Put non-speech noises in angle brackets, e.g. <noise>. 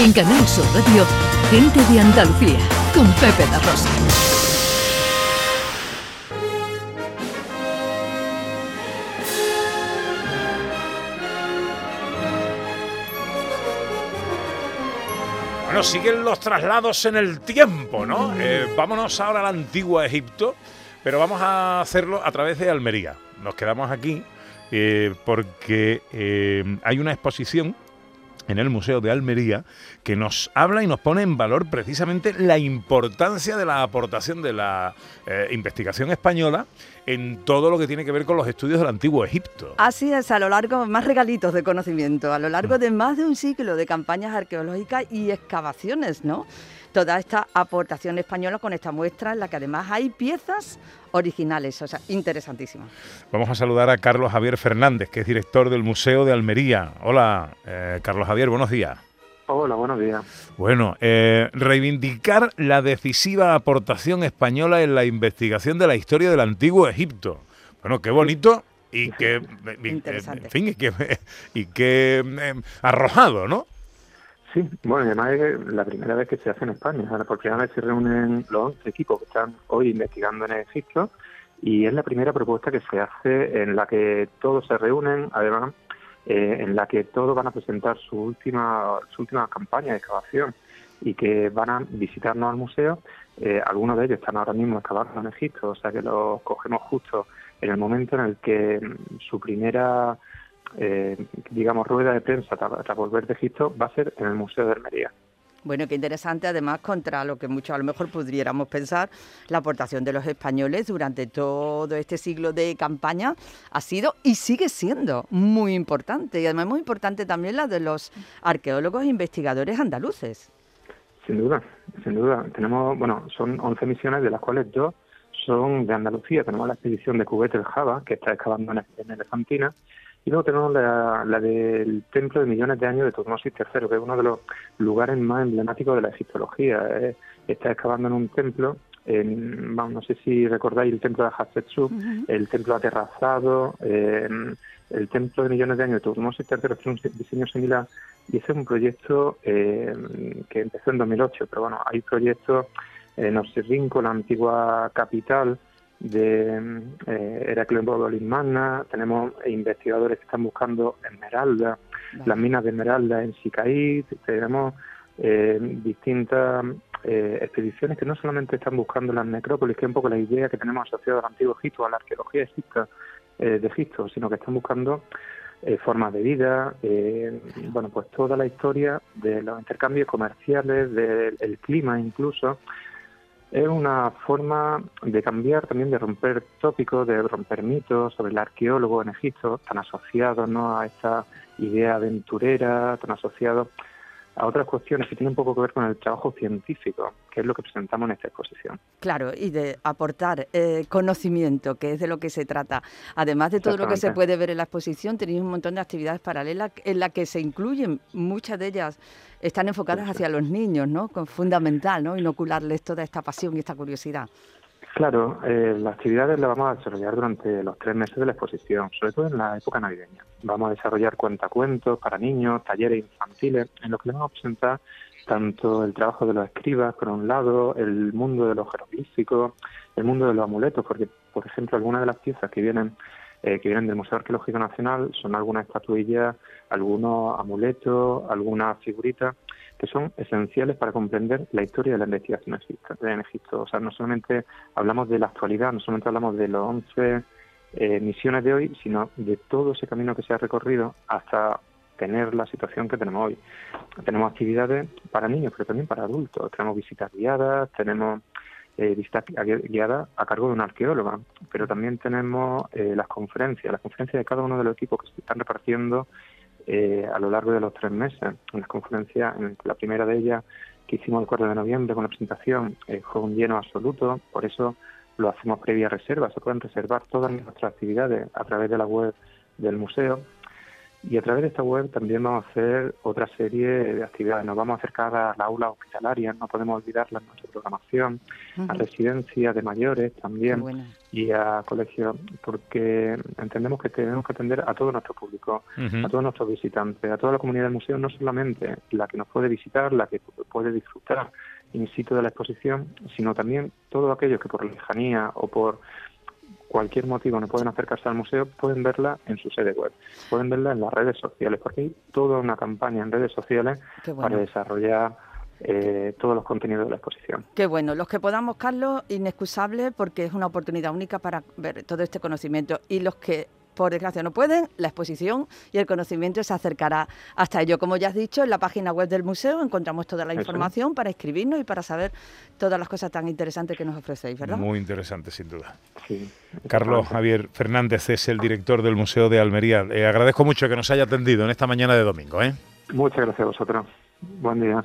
En Canal Sur Radio, Gente de Andalucía, con Pepe La Rosa. Bueno, siguen los traslados en el tiempo, ¿no? Eh, vámonos ahora al antiguo Egipto, pero vamos a hacerlo a través de Almería. Nos quedamos aquí eh, porque eh, hay una exposición en el Museo de Almería que nos habla y nos pone en valor precisamente la importancia de la aportación de la eh, investigación española en todo lo que tiene que ver con los estudios del antiguo Egipto. Así es, a lo largo, más regalitos de conocimiento, a lo largo Mm. de más de un siglo de campañas arqueológicas y excavaciones, ¿no? Toda esta aportación española con esta muestra en la que además hay piezas originales, o sea, interesantísima. Vamos a saludar a Carlos Javier Fernández, que es director del Museo de Almería. Hola, eh, Carlos Javier, buenos días. Hola, buenos días. Bueno, eh, reivindicar la decisiva aportación española en la investigación de la historia del antiguo Egipto. Bueno, qué bonito y qué, <laughs> y- Interesante. en fin, y qué, <laughs> y qué eh, arrojado, ¿no? Sí, bueno, además es la primera vez que se hace en España. Ahora, por primera vez se reúnen los 11 equipos que están hoy investigando en Egipto y es la primera propuesta que se hace en la que todos se reúnen, además, eh, en la que todos van a presentar su última, su última campaña de excavación y que van a visitarnos al museo. Eh, algunos de ellos están ahora mismo excavando en Egipto, o sea que los cogemos justo en el momento en el que mm, su primera eh, digamos, rueda de prensa tras, volver de Egipto va a ser en el Museo de Almería. Bueno, qué interesante además contra lo que muchos a lo mejor pudiéramos pensar, la aportación de los españoles durante todo este siglo de campaña ha sido y sigue siendo muy importante y además muy importante también la de los arqueólogos e investigadores andaluces. Sin duda, sin duda. Tenemos, bueno, son 11 misiones de las cuales dos son de Andalucía. Tenemos la expedición de Cubete el Java, que está excavando en, Elefantina, y luego tenemos la, la del Templo de Millones de Años de Tutmosis III, que es uno de los lugares más emblemáticos de la egiptología. Eh, está excavando en un templo, en, vamos, no sé si recordáis el templo de Hatshepsut, el templo aterrazado, eh, el templo de millones de años de Tutmosis III tiene un diseño similar y ese es un proyecto eh, que empezó en 2008, pero bueno, hay proyectos en Oxirrinco, la antigua capital de eh, Heracleópolis Magna, tenemos investigadores que están buscando esmeralda, las minas de esmeralda en Sicaí, tenemos eh, distintas eh, expediciones que no solamente están buscando las necrópolis, que es un poco la idea que tenemos asociada al antiguo Egipto, a la arqueología egipta, eh, de Egipto, sino que están buscando eh, formas de vida, eh, bueno, pues toda la historia de los intercambios comerciales, del el clima incluso. Es una forma de cambiar, también de romper tópicos, de romper mitos sobre el arqueólogo en Egipto, tan asociado ¿no? a esta idea aventurera, tan asociado a otras cuestiones que tienen un poco que ver con el trabajo científico, que es lo que presentamos en esta exposición. Claro, y de aportar eh, conocimiento, que es de lo que se trata. Además de todo lo que se puede ver en la exposición, tenéis un montón de actividades paralelas en las que se incluyen, muchas de ellas están enfocadas hacia los niños, ¿no? Fundamental, ¿no? Inocularles toda esta pasión y esta curiosidad. Claro, eh, las actividades las vamos a desarrollar durante los tres meses de la exposición, sobre todo en la época navideña. Vamos a desarrollar cuentacuentos para niños, talleres infantiles, en los que les vamos a presentar tanto el trabajo de los escribas, por un lado, el mundo de los jeroglíficos, el mundo de los amuletos, porque, por ejemplo, algunas de las piezas que vienen eh, que vienen del Museo Arqueológico Nacional son algunas estatuillas, algunos amuletos, algunas figuritas que son esenciales para comprender la historia de la investigación en Egipto. O sea, no solamente hablamos de la actualidad, no solamente hablamos de los 11 eh, misiones de hoy, sino de todo ese camino que se ha recorrido hasta tener la situación que tenemos hoy. Tenemos actividades para niños, pero también para adultos. Tenemos visitas guiadas, tenemos eh, visitas gui- guiadas a cargo de una arqueóloga, pero también tenemos eh, las conferencias, las conferencias de cada uno de los equipos que se están repartiendo eh, a lo largo de los tres meses. Unas conferencias, en la primera de ellas que hicimos el 4 de noviembre con la presentación, eh, fue un lleno absoluto, por eso lo hacemos previa reserva. Se pueden reservar todas nuestras actividades a través de la web del museo. Y a través de esta web también vamos a hacer otra serie de actividades. Nos vamos a acercar a las aulas hospitalarias, no podemos olvidarlas en nuestra programación, a residencias de mayores también y a colegios, porque entendemos que tenemos que atender a todo nuestro público, a todos nuestros visitantes, a toda la comunidad del museo, no solamente la que nos puede visitar, la que puede disfrutar in situ de la exposición, sino también todos aquellos que por lejanía o por cualquier motivo no pueden acercarse al museo, pueden verla en su sede web, pueden verla en las redes sociales, porque hay toda una campaña en redes sociales para desarrollar eh, todos los contenidos de la exposición. Qué bueno, los que podamos, Carlos, inexcusable porque es una oportunidad única para ver todo este conocimiento y los que por desgracia no pueden, la exposición y el conocimiento se acercará hasta ello. Como ya has dicho, en la página web del museo encontramos toda la información para escribirnos y para saber todas las cosas tan interesantes que nos ofrecéis, ¿verdad? Muy interesante, sin duda. Carlos Javier Fernández es el director del Museo de Almería. Le agradezco mucho que nos haya atendido en esta mañana de domingo. ¿eh? Muchas gracias a vosotros. Buen día.